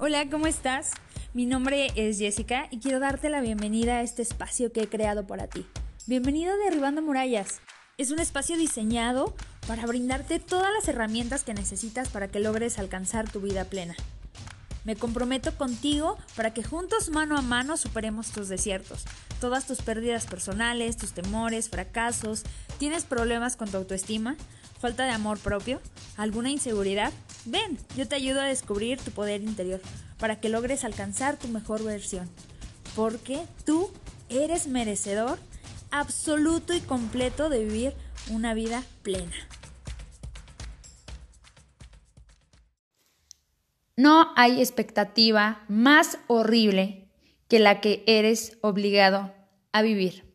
Hola, ¿cómo estás? Mi nombre es Jessica y quiero darte la bienvenida a este espacio que he creado para ti. Bienvenido a Derribando Murallas. Es un espacio diseñado para brindarte todas las herramientas que necesitas para que logres alcanzar tu vida plena. Me comprometo contigo para que juntos mano a mano superemos tus desiertos, todas tus pérdidas personales, tus temores, fracasos. ¿Tienes problemas con tu autoestima? ¿Falta de amor propio? ¿Alguna inseguridad? Ven, yo te ayudo a descubrir tu poder interior para que logres alcanzar tu mejor versión. Porque tú eres merecedor absoluto y completo de vivir una vida plena. No hay expectativa más horrible que la que eres obligado a vivir.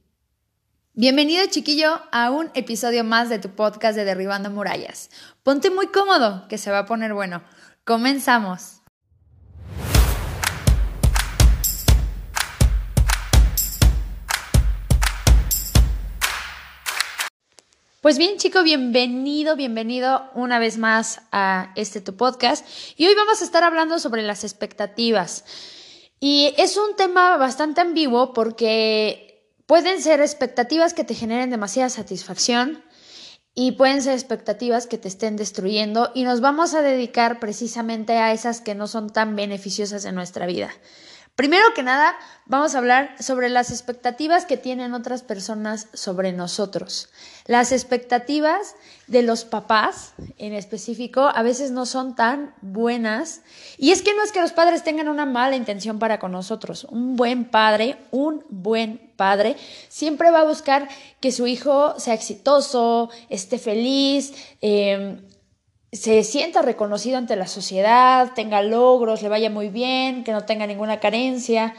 Bienvenido chiquillo a un episodio más de tu podcast de Derribando Murallas. Ponte muy cómodo, que se va a poner bueno. Comenzamos. Pues bien, chico, bienvenido, bienvenido una vez más a este tu podcast. Y hoy vamos a estar hablando sobre las expectativas. Y es un tema bastante ambiguo porque Pueden ser expectativas que te generen demasiada satisfacción y pueden ser expectativas que te estén destruyendo y nos vamos a dedicar precisamente a esas que no son tan beneficiosas en nuestra vida. Primero que nada, vamos a hablar sobre las expectativas que tienen otras personas sobre nosotros. Las expectativas de los papás, en específico, a veces no son tan buenas. Y es que no es que los padres tengan una mala intención para con nosotros. Un buen padre, un buen padre, siempre va a buscar que su hijo sea exitoso, esté feliz, eh, se sienta reconocido ante la sociedad, tenga logros, le vaya muy bien, que no tenga ninguna carencia.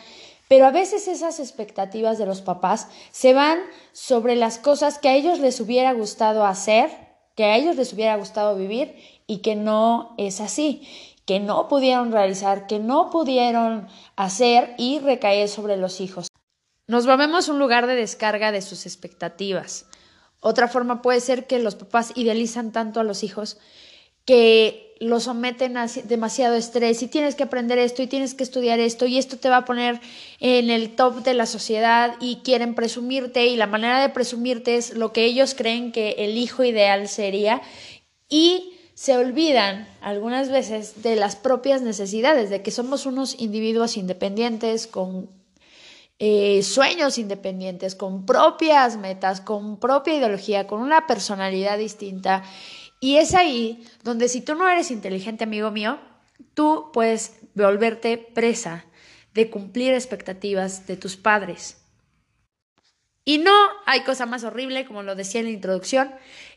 Pero a veces esas expectativas de los papás se van sobre las cosas que a ellos les hubiera gustado hacer, que a ellos les hubiera gustado vivir y que no es así, que no pudieron realizar, que no pudieron hacer y recaer sobre los hijos. Nos volvemos un lugar de descarga de sus expectativas. Otra forma puede ser que los papás idealizan tanto a los hijos que lo someten a demasiado estrés y tienes que aprender esto y tienes que estudiar esto y esto te va a poner en el top de la sociedad y quieren presumirte y la manera de presumirte es lo que ellos creen que el hijo ideal sería y se olvidan algunas veces de las propias necesidades, de que somos unos individuos independientes con eh, sueños independientes, con propias metas, con propia ideología, con una personalidad distinta y es ahí donde si tú no eres inteligente, amigo mío, tú puedes volverte presa de cumplir expectativas de tus padres. Y no hay cosa más horrible, como lo decía en la introducción,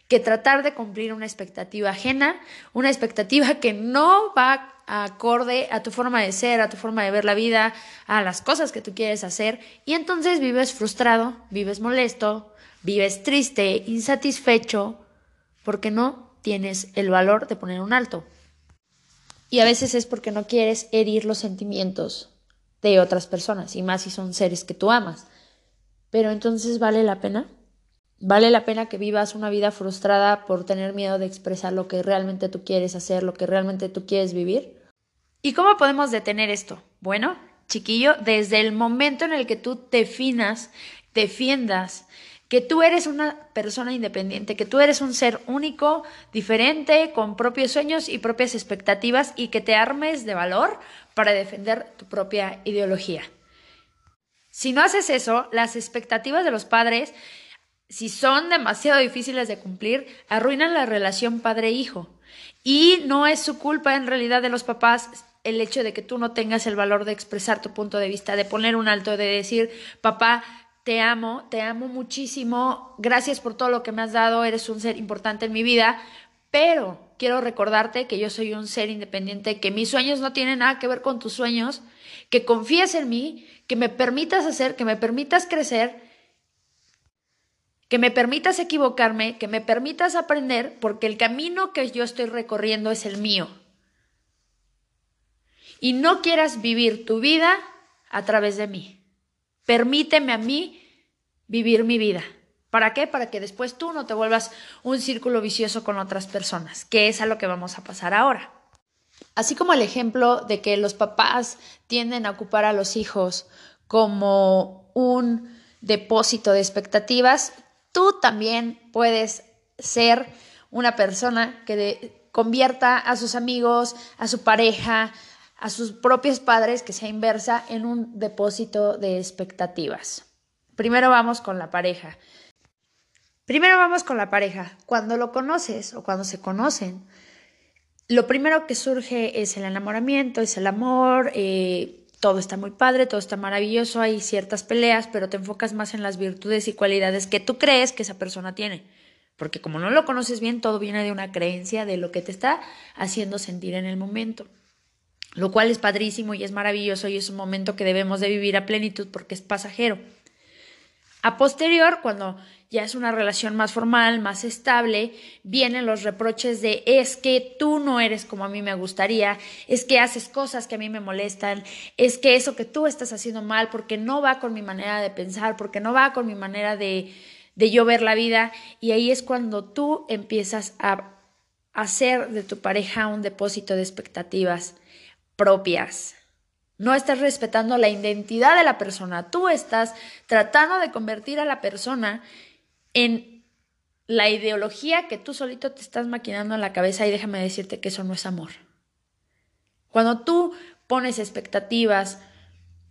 que tratar de cumplir una expectativa ajena, una expectativa que no va acorde a tu forma de ser, a tu forma de ver la vida, a las cosas que tú quieres hacer, y entonces vives frustrado, vives molesto, vives triste, insatisfecho, porque no tienes el valor de poner un alto. Y a veces es porque no quieres herir los sentimientos de otras personas, y más si son seres que tú amas. Pero entonces vale la pena. Vale la pena que vivas una vida frustrada por tener miedo de expresar lo que realmente tú quieres hacer, lo que realmente tú quieres vivir. ¿Y cómo podemos detener esto? Bueno, chiquillo, desde el momento en el que tú definas, defiendas que tú eres una persona independiente, que tú eres un ser único, diferente, con propios sueños y propias expectativas y que te armes de valor para defender tu propia ideología. Si no haces eso, las expectativas de los padres, si son demasiado difíciles de cumplir, arruinan la relación padre-hijo. Y no es su culpa en realidad de los papás el hecho de que tú no tengas el valor de expresar tu punto de vista, de poner un alto, de decir, papá, te amo, te amo muchísimo, gracias por todo lo que me has dado, eres un ser importante en mi vida, pero quiero recordarte que yo soy un ser independiente, que mis sueños no tienen nada que ver con tus sueños, que confíes en mí, que me permitas hacer, que me permitas crecer, que me permitas equivocarme, que me permitas aprender, porque el camino que yo estoy recorriendo es el mío. Y no quieras vivir tu vida a través de mí. Permíteme a mí vivir mi vida. ¿Para qué? Para que después tú no te vuelvas un círculo vicioso con otras personas, que es a lo que vamos a pasar ahora. Así como el ejemplo de que los papás tienden a ocupar a los hijos como un depósito de expectativas, tú también puedes ser una persona que convierta a sus amigos, a su pareja, a sus propios padres, que sea inversa, en un depósito de expectativas. Primero vamos con la pareja. Primero vamos con la pareja. Cuando lo conoces o cuando se conocen, lo primero que surge es el enamoramiento, es el amor, eh, todo está muy padre, todo está maravilloso, hay ciertas peleas, pero te enfocas más en las virtudes y cualidades que tú crees que esa persona tiene. Porque como no lo conoces bien, todo viene de una creencia de lo que te está haciendo sentir en el momento. Lo cual es padrísimo y es maravilloso y es un momento que debemos de vivir a plenitud porque es pasajero. A posterior, cuando ya es una relación más formal, más estable, vienen los reproches de es que tú no eres como a mí me gustaría, es que haces cosas que a mí me molestan, es que eso que tú estás haciendo mal porque no va con mi manera de pensar, porque no va con mi manera de, de yo ver la vida y ahí es cuando tú empiezas a hacer de tu pareja un depósito de expectativas propias, no estás respetando la identidad de la persona. Tú estás tratando de convertir a la persona en la ideología que tú solito te estás maquinando en la cabeza y déjame decirte que eso no es amor. Cuando tú pones expectativas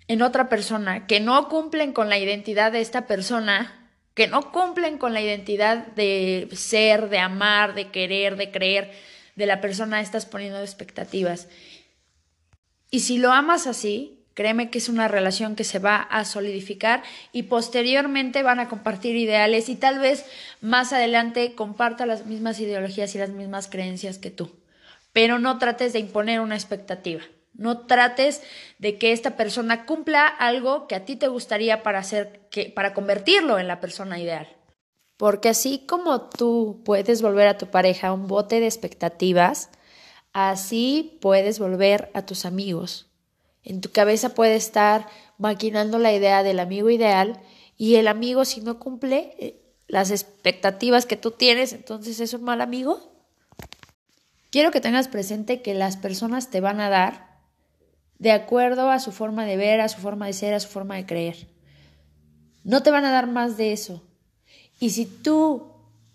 en otra persona que no cumplen con la identidad de esta persona, que no cumplen con la identidad de ser, de amar, de querer, de creer de la persona, estás poniendo expectativas. Y si lo amas así, créeme que es una relación que se va a solidificar y posteriormente van a compartir ideales y tal vez más adelante comparta las mismas ideologías y las mismas creencias que tú. Pero no trates de imponer una expectativa. No trates de que esta persona cumpla algo que a ti te gustaría para hacer que para convertirlo en la persona ideal. Porque así como tú puedes volver a tu pareja un bote de expectativas, Así puedes volver a tus amigos. En tu cabeza puede estar maquinando la idea del amigo ideal y el amigo si no cumple eh, las expectativas que tú tienes, entonces es un mal amigo. Quiero que tengas presente que las personas te van a dar de acuerdo a su forma de ver, a su forma de ser, a su forma de creer. No te van a dar más de eso. Y si tú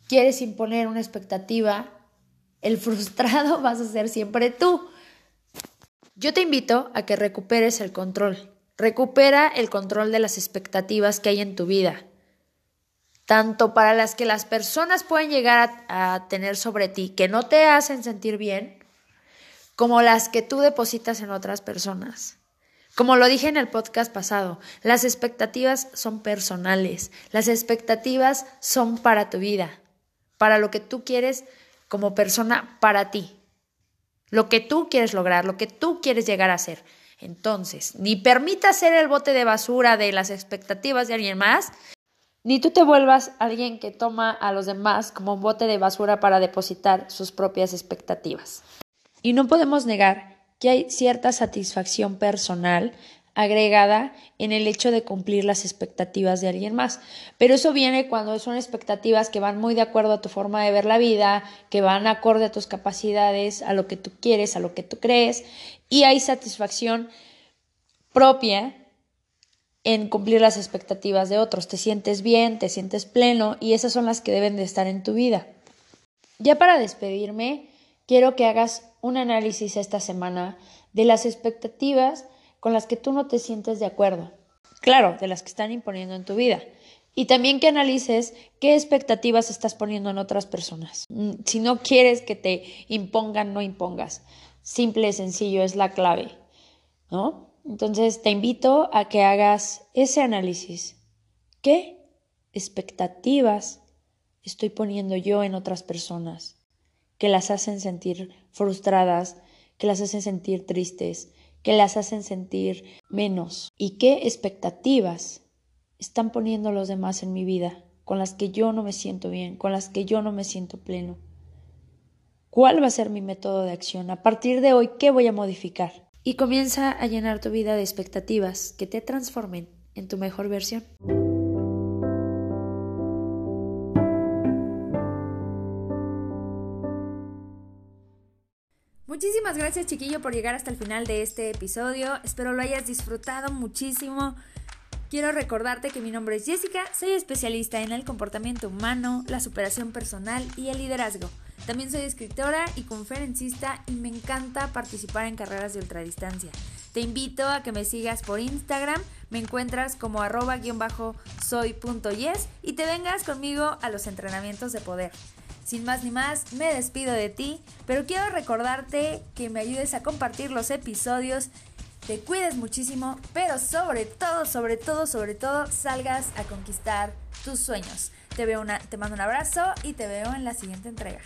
quieres imponer una expectativa, el frustrado vas a ser siempre tú. Yo te invito a que recuperes el control. Recupera el control de las expectativas que hay en tu vida, tanto para las que las personas pueden llegar a, tener sobre ti, que no te hacen sentir bien, como las que tú depositas en otras personas. Como lo dije en el podcast pasado, las expectativas son personales, las expectativas son para tu vida, para lo que tú quieres como persona para ti. Lo que tú quieres lograr, lo que tú quieres llegar a ser. Entonces, ni permita ser el bote de basura de las expectativas de alguien más, ni tú te vuelvas alguien que toma a los demás como un bote de basura para depositar sus propias expectativas. Y no podemos negar que hay cierta satisfacción personal agregada en el hecho de cumplir las expectativas de alguien más. Pero eso viene cuando son expectativas que van muy de acuerdo a tu forma de ver la vida, que van acorde a tus capacidades, a lo que tú quieres, a lo que tú crees, y hay satisfacción propia en cumplir las expectativas de otros. Te sientes bien, te sientes pleno y esas son las que deben de estar en tu vida. Ya para despedirme, quiero que hagas un análisis esta semana de las expectativas con las que tú no te sientes de acuerdo. Claro, de las que están imponiendo en tu vida. Y también que analices qué expectativas estás poniendo en otras personas. Mm, si no quieres que te impongan, no impongas. Simple, sencillo, es la clave. ¿No? Entonces te invito a que hagas ese análisis. ¿Qué expectativas estoy poniendo yo en otras personas que las hacen sentir frustradas, que las hacen sentir tristes, que las hacen sentir menos y qué expectativas están poniendo los demás en mi vida, con las que yo no me siento bien, con las que yo no me siento pleno. ¿Cuál va a ser mi método de acción? A partir de hoy, ¿qué voy a modificar? Y comienza a llenar tu vida de expectativas que te transformen en tu mejor versión. Muchísimas gracias chiquillo por llegar hasta el final de este episodio. Espero lo hayas disfrutado muchísimo. Quiero recordarte que mi nombre es Jessica, soy especialista en el comportamiento humano, la superación personal y el liderazgo. También soy escritora y conferencista y me encanta participar en carreras de ultradistancia. Te invito a que me sigas por Instagram, me encuentras como arroba-soy.yes y te vengas conmigo a los entrenamientos de poder. Sin más ni más, me despido de ti, pero quiero recordarte que me ayudes a compartir los episodios, te cuides muchísimo, pero sobre todo, sobre todo, sobre todo, salgas a conquistar tus sueños. Te, veo una, te mando un abrazo y te veo en la siguiente entrega.